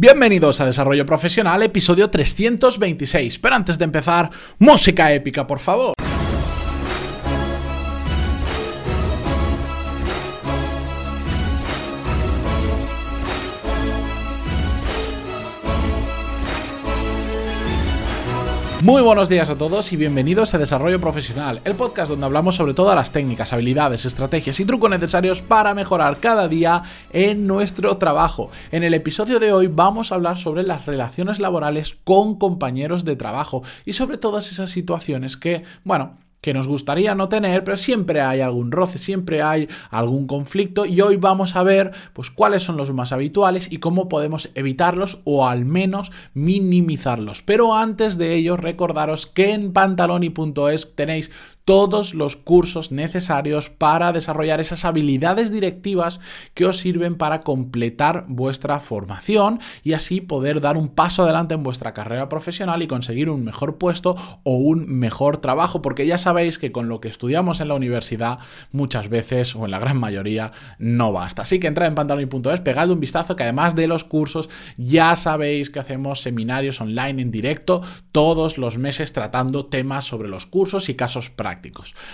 Bienvenidos a Desarrollo Profesional, episodio 326. Pero antes de empezar, música épica, por favor. Muy buenos días a todos y bienvenidos a Desarrollo Profesional, el podcast donde hablamos sobre todas las técnicas, habilidades, estrategias y trucos necesarios para mejorar cada día en nuestro trabajo. En el episodio de hoy vamos a hablar sobre las relaciones laborales con compañeros de trabajo y sobre todas esas situaciones que, bueno, que nos gustaría no tener, pero siempre hay algún roce, siempre hay algún conflicto y hoy vamos a ver pues cuáles son los más habituales y cómo podemos evitarlos o al menos minimizarlos. Pero antes de ello, recordaros que en pantaloni.es tenéis todos los cursos necesarios para desarrollar esas habilidades directivas que os sirven para completar vuestra formación y así poder dar un paso adelante en vuestra carrera profesional y conseguir un mejor puesto o un mejor trabajo, porque ya sabéis que con lo que estudiamos en la universidad muchas veces o en la gran mayoría no basta. Así que entrad en pantaloni.es, pegadle un vistazo que además de los cursos ya sabéis que hacemos seminarios online en directo todos los meses tratando temas sobre los cursos y casos prácticos.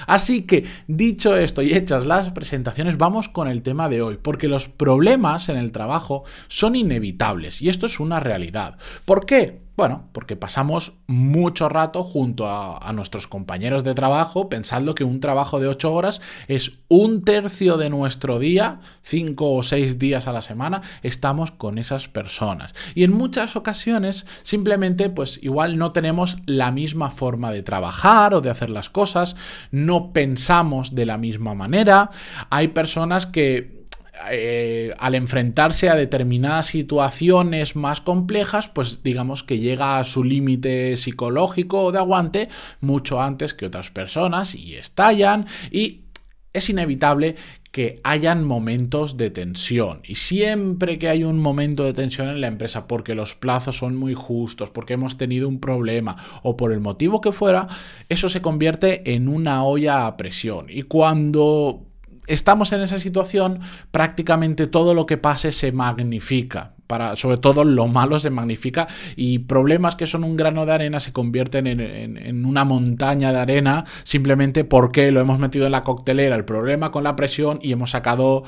Así que, dicho esto y hechas las presentaciones, vamos con el tema de hoy, porque los problemas en el trabajo son inevitables y esto es una realidad. ¿Por qué? Bueno, porque pasamos mucho rato junto a, nuestros compañeros de trabajo pensando que un trabajo de 8 horas es un tercio de nuestro día, 5 o 6 días a la semana, estamos con esas personas. Y en muchas ocasiones simplemente pues igual no tenemos la misma forma de trabajar o de hacer las cosas, no pensamos de la misma manera, hay personas que eh, al enfrentarse a determinadas situaciones más complejas, pues digamos que llega a su límite psicológico o de aguante mucho antes que otras personas y estallan y es inevitable que hayan momentos de tensión. Y siempre que hay un momento de tensión en la empresa, porque los plazos son muy justos, porque hemos tenido un problema o por el motivo que fuera, eso se convierte en una olla a presión. Y cuando estamos en esa situación, prácticamente todo lo que pase se magnifica. Para, sobre todo lo malo se magnifica y problemas que son un grano de arena se convierten en, en, una montaña de arena simplemente porque lo hemos metido en la coctelera, el problema con la presión y hemos sacado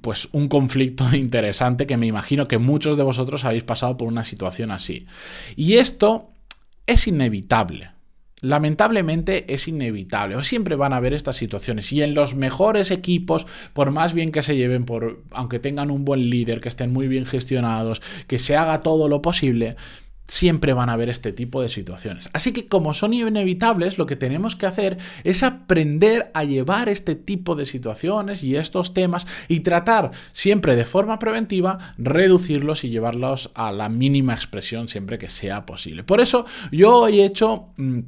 pues un conflicto interesante que me imagino que muchos de vosotros habéis pasado por una situación así. Y esto es inevitable. Lamentablemente es inevitable, o siempre van a haber estas situaciones y en los mejores equipos, por más bien que se lleven, por aunque tengan un buen líder, que estén muy bien gestionados, que se haga todo lo posible, siempre van a haber este tipo de situaciones. Así que como son inevitables, lo que tenemos que hacer es aprender a llevar este tipo de situaciones y estos temas y tratar siempre de forma preventiva reducirlos y llevarlos a la mínima expresión siempre que sea posible. Por eso yo he hecho... Mm,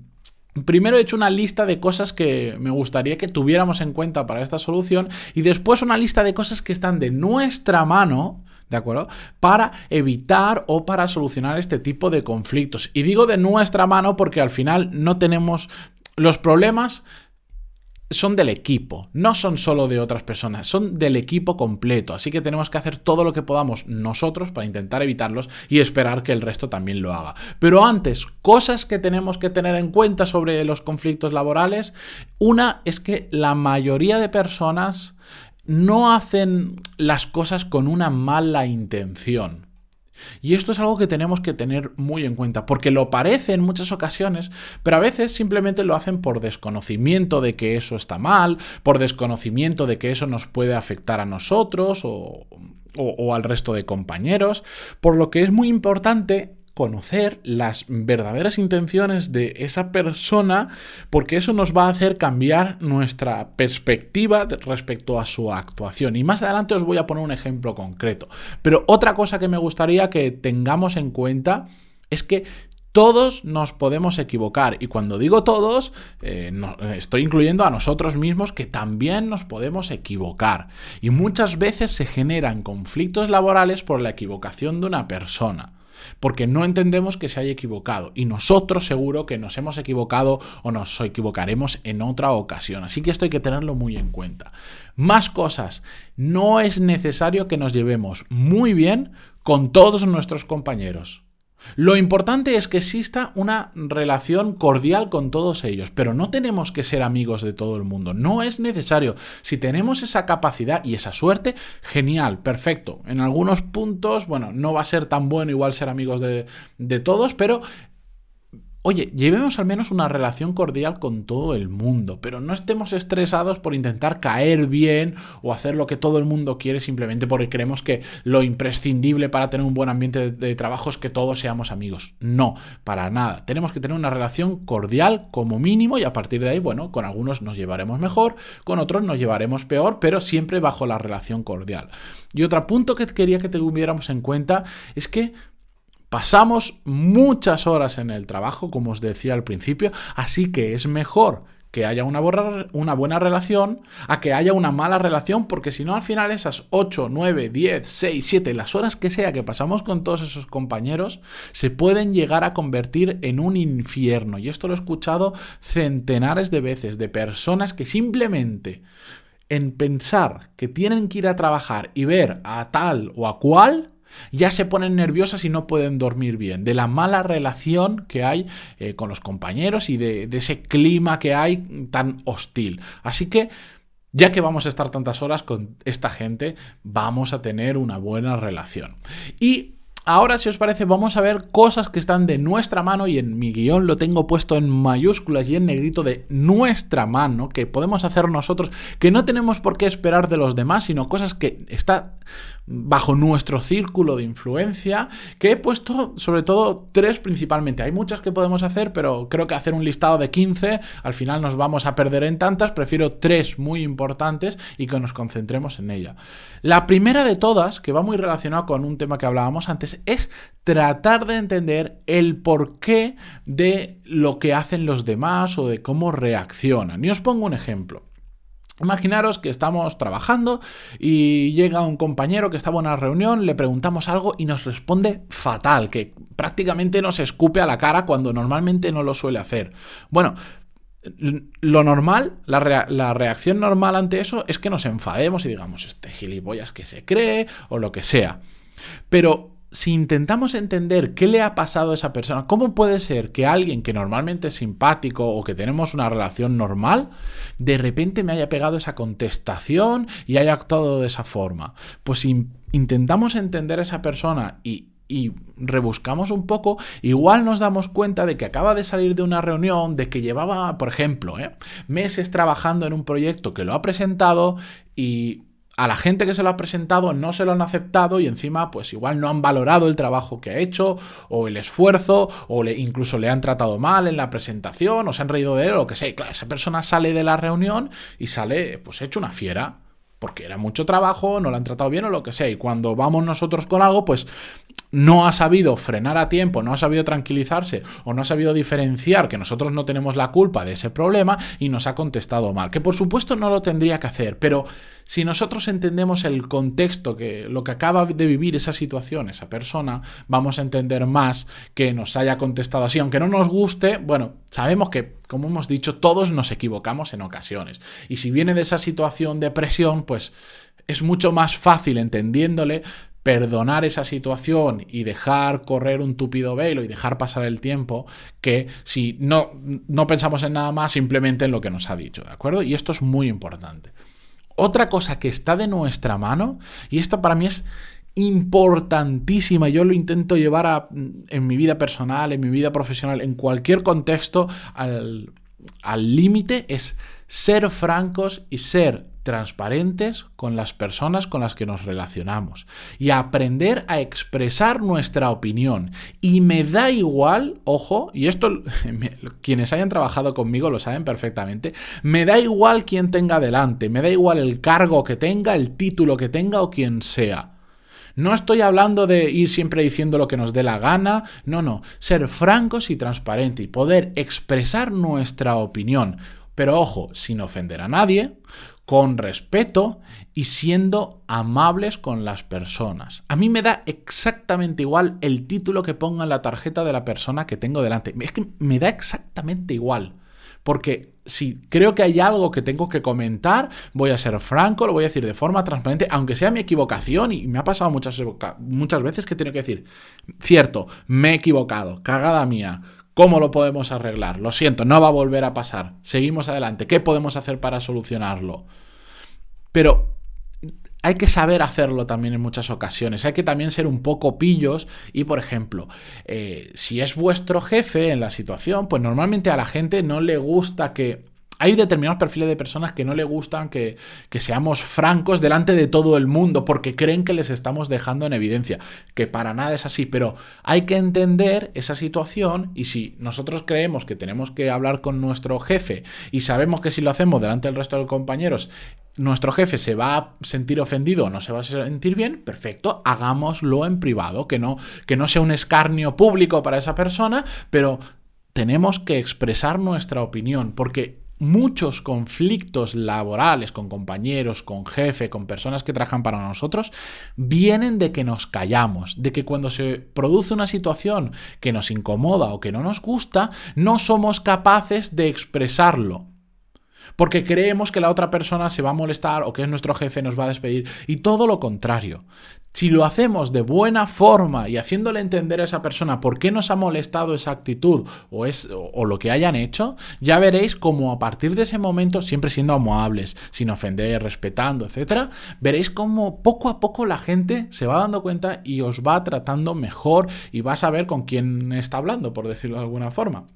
Primero he hecho una lista de cosas que me gustaría que tuviéramos en cuenta para esta solución y después una lista de cosas que están de nuestra mano, ¿de acuerdo? Para evitar o para solucionar este tipo de conflictos. Y digo de nuestra mano porque al final no tenemos los problemas son del equipo, no son solo de otras personas, son del equipo completo. Así que tenemos que hacer todo lo que podamos nosotros para intentar evitarlos y esperar que el resto también lo haga. Pero antes, cosas que tenemos que tener en cuenta sobre los conflictos laborales. Una es que la mayoría de personas no hacen las cosas con una mala intención. Y esto es algo que tenemos que tener muy en cuenta, porque lo parece en muchas ocasiones, pero a veces simplemente lo hacen por desconocimiento de que eso está mal, por desconocimiento de que eso nos puede afectar a nosotros o, al resto de compañeros, por lo que es muy importante conocer las verdaderas intenciones de esa persona, porque eso nos va a hacer cambiar nuestra perspectiva respecto a su actuación. Y más adelante os voy a poner un ejemplo concreto. Pero otra cosa que me gustaría que tengamos en cuenta es que todos nos podemos equivocar y cuando digo todos, eh, estoy incluyendo a nosotros mismos que también nos podemos equivocar. Y muchas veces se generan conflictos laborales por la equivocación de una persona. Porque no entendemos que se haya equivocado y nosotros seguro que nos hemos equivocado o nos equivocaremos en otra ocasión. Así que esto hay que tenerlo muy en cuenta. Más cosas, no es necesario que nos llevemos muy bien con todos nuestros compañeros. Lo importante es que exista una relación cordial con todos ellos, pero no tenemos que ser amigos de todo el mundo, no es necesario. Si tenemos esa capacidad y esa suerte, genial, perfecto. En algunos puntos, bueno, no va a ser tan bueno igual ser amigos de, de todos, pero Oye, llevemos al menos una relación cordial con todo el mundo, pero no estemos estresados por intentar caer bien o hacer lo que todo el mundo quiere simplemente porque creemos que lo imprescindible para tener un buen ambiente de, trabajo es que todos seamos amigos. No, para nada. Tenemos que tener una relación cordial como mínimo y a partir de ahí, bueno, con algunos nos llevaremos mejor, con otros nos llevaremos peor, pero siempre bajo la relación cordial. Y otro punto que quería que tuviéramos en cuenta es que Pasamos muchas horas en el trabajo, como os decía al principio, así que es mejor que haya una, buena relación a que haya una mala relación, porque si no al final esas 8, 9, 10, 6, 7, las horas que sea que pasamos con todos esos compañeros, se pueden llegar a convertir en un infierno. Y esto lo he escuchado centenares de veces de personas que simplemente en pensar que tienen que ir a trabajar y ver a tal o a cual, ya se ponen nerviosas y no pueden dormir bien, de la mala relación que hay eh, con los compañeros y de, de ese clima que hay tan hostil. Así que ya que vamos a estar tantas horas con esta gente, vamos a tener una buena relación. Y Ahora, si os parece, vamos a ver cosas que están de nuestra mano y en mi guion lo tengo puesto en mayúsculas y en negrito de nuestra mano, que podemos hacer nosotros, que no tenemos por qué esperar de los demás, sino cosas que están bajo nuestro círculo de influencia, que he puesto sobre todo tres principalmente. Hay muchas que podemos hacer, pero creo que hacer un listado de 15 al final nos vamos a perder en tantas, prefiero tres muy importantes y que nos concentremos en ella. La primera de todas, que va muy relacionada con un tema que hablábamos antes, es tratar de entender el porqué de lo que hacen los demás o de cómo reaccionan. Y os pongo un ejemplo. Imaginaros que estamos trabajando y llega un compañero que estaba en una reunión, le preguntamos algo y nos responde fatal, que prácticamente nos escupe a la cara cuando normalmente no lo suele hacer. Bueno, lo normal, la, la, reacción normal ante eso es que nos enfademos y digamos, este gilipollas que se cree o lo que sea. Pero si intentamos entender qué le ha pasado a esa persona, ¿cómo puede ser que alguien que normalmente es simpático o que tenemos una relación normal, de repente me haya pegado esa contestación y haya actuado de esa forma? Pues si intentamos entender a esa persona y, rebuscamos un poco, igual nos damos cuenta de que acaba de salir de una reunión, de que llevaba, por ejemplo, ¿eh? meses trabajando en un proyecto que lo ha presentado y a la gente que se lo ha presentado no se lo han aceptado y encima pues igual no han valorado el trabajo que ha hecho o el esfuerzo o le, incluso le han tratado mal en la presentación o se han reído de él o lo que sea. Y claro, esa persona sale de la reunión y sale pues hecho una fiera porque era mucho trabajo, no lo han tratado bien o lo que sea. Y cuando vamos nosotros con algo, pues no ha sabido frenar a tiempo, no ha sabido tranquilizarse o no ha sabido diferenciar que nosotros no tenemos la culpa de ese problema y nos ha contestado mal. Que por supuesto no lo tendría que hacer, pero si nosotros entendemos el contexto, que lo que acaba de vivir esa situación, esa persona, vamos a entender más que nos haya contestado así. Aunque no nos guste, bueno, sabemos que, como hemos dicho, todos nos equivocamos en ocasiones. Y si viene de esa situación de presión, pues es mucho más fácil entendiéndole perdonar esa situación y dejar correr un tupido velo y dejar pasar el tiempo que si no, no pensamos en nada más, simplemente en lo que nos ha dicho, ¿de acuerdo? Y esto es muy importante. Otra cosa que está de nuestra mano, y esta para mí es importantísima, yo lo intento llevar a, en mi vida personal, en mi vida profesional, en cualquier contexto, al límite, es ser francos y ser transparentes con las personas con las que nos relacionamos y aprender a expresar nuestra opinión. Y me da igual, ojo, y esto quienes hayan trabajado conmigo lo saben perfectamente, me da igual quién tenga delante, me da igual el cargo que tenga, el título que tenga o quien sea. No estoy hablando de ir siempre diciendo lo que nos dé la gana, no, no, ser francos y transparentes y poder expresar nuestra opinión pero ojo, sin ofender a nadie, con respeto y siendo amables con las personas. A mí me da exactamente igual el título que ponga en la tarjeta de la persona que tengo delante. Es que me da exactamente igual. Porque si creo que hay algo que tengo que comentar, voy a ser franco, lo voy a decir de forma transparente, aunque sea mi equivocación, y me ha pasado muchas, muchas veces que tengo que decir, cierto, me he equivocado, cagada mía, ¿Cómo lo podemos arreglar? Lo siento, no va a volver a pasar. Seguimos adelante. ¿Qué podemos hacer para solucionarlo? Pero hay que saber hacerlo también en muchas ocasiones. Hay que también ser un poco pillos y, por ejemplo, eh, si es vuestro jefe en la situación, pues normalmente a la gente no le gusta que hay determinados perfiles de personas que no le gustan que, seamos francos delante de todo el mundo porque creen que les estamos dejando en evidencia, que para nada es así, pero hay que entender esa situación y si nosotros creemos que tenemos que hablar con nuestro jefe y sabemos que si lo hacemos delante del resto de compañeros, nuestro jefe se va a sentir ofendido o no se va a sentir bien, perfecto, hagámoslo en privado, que no, que no sea un escarnio público para esa persona, pero tenemos que expresar nuestra opinión porque muchos conflictos laborales con compañeros, con jefe, con personas que trabajan para nosotros, vienen de que nos callamos, de que cuando se produce una situación que nos incomoda o que no nos gusta, no somos capaces de expresarlo porque creemos que la otra persona se va a molestar o que es nuestro jefe, nos va a despedir. Y todo lo contrario. Si lo hacemos de buena forma y haciéndole entender a esa persona por qué nos ha molestado esa actitud o, es, o, lo que hayan hecho, ya veréis cómo a partir de ese momento, siempre siendo amables, sin ofender, respetando, etc., veréis cómo poco a poco la gente se va dando cuenta y os va tratando mejor y va a saber con quién está hablando, por decirlo de alguna forma.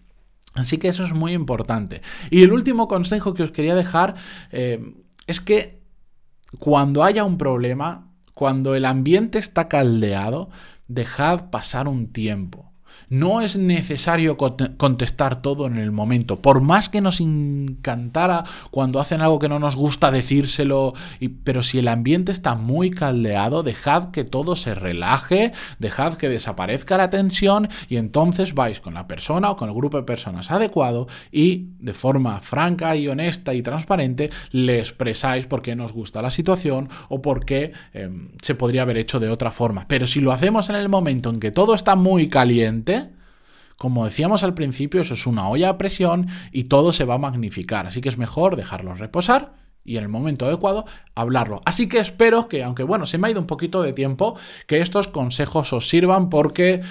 Así que eso es muy importante. Y el último consejo que os quería dejar eh, es que cuando haya un problema, cuando el ambiente está caldeado, dejad pasar un tiempo. No es necesario contestar todo en el momento. Por más que nos encantara cuando hacen algo que no nos gusta decírselo, pero si el ambiente está muy caldeado, dejad que todo se relaje, dejad que desaparezca la tensión y entonces vais con la persona o con el grupo de personas adecuado y de forma franca y honesta y transparente le expresáis por qué nos gusta la situación o por qué em, se podría haber hecho de otra forma. Pero si lo hacemos en el momento en que todo está muy caliente, como decíamos al principio, eso es una olla a presión y todo se va a magnificar. Así que es mejor dejarlo reposar y en el momento adecuado hablarlo. Así que espero que, aunque bueno, se me ha ido un poquito de tiempo, que estos consejos os sirvan porque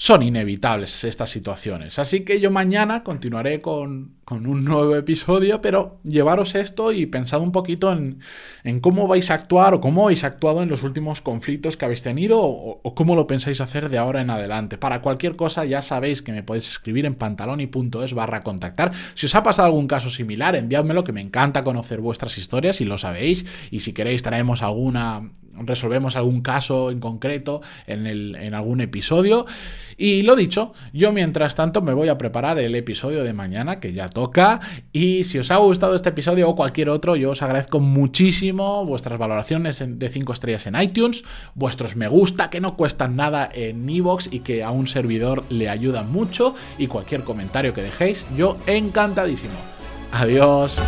son inevitables estas situaciones. Así que yo mañana continuaré con, un nuevo episodio, pero llevaros esto y pensad un poquito en, cómo vais a actuar o cómo habéis actuado en los últimos conflictos que habéis tenido o, cómo lo pensáis hacer de ahora en adelante. Para cualquier cosa ya sabéis que me podéis escribir en pantaloni.es barra contactar. Si os ha pasado algún caso similar, enviádmelo que me encanta conocer vuestras historias y lo sabéis. Y si queréis traemos alguna resolvemos algún caso en concreto en, el, en algún episodio. Y lo dicho, yo mientras tanto me voy a preparar el episodio de mañana que ya toca. Y si os ha gustado este episodio o cualquier otro, yo os agradezco muchísimo vuestras valoraciones de 5 estrellas en iTunes, vuestros me gusta que no cuestan nada en iVoox y que a un servidor le ayudan mucho. Y cualquier comentario que dejéis, yo encantadísimo. Adiós.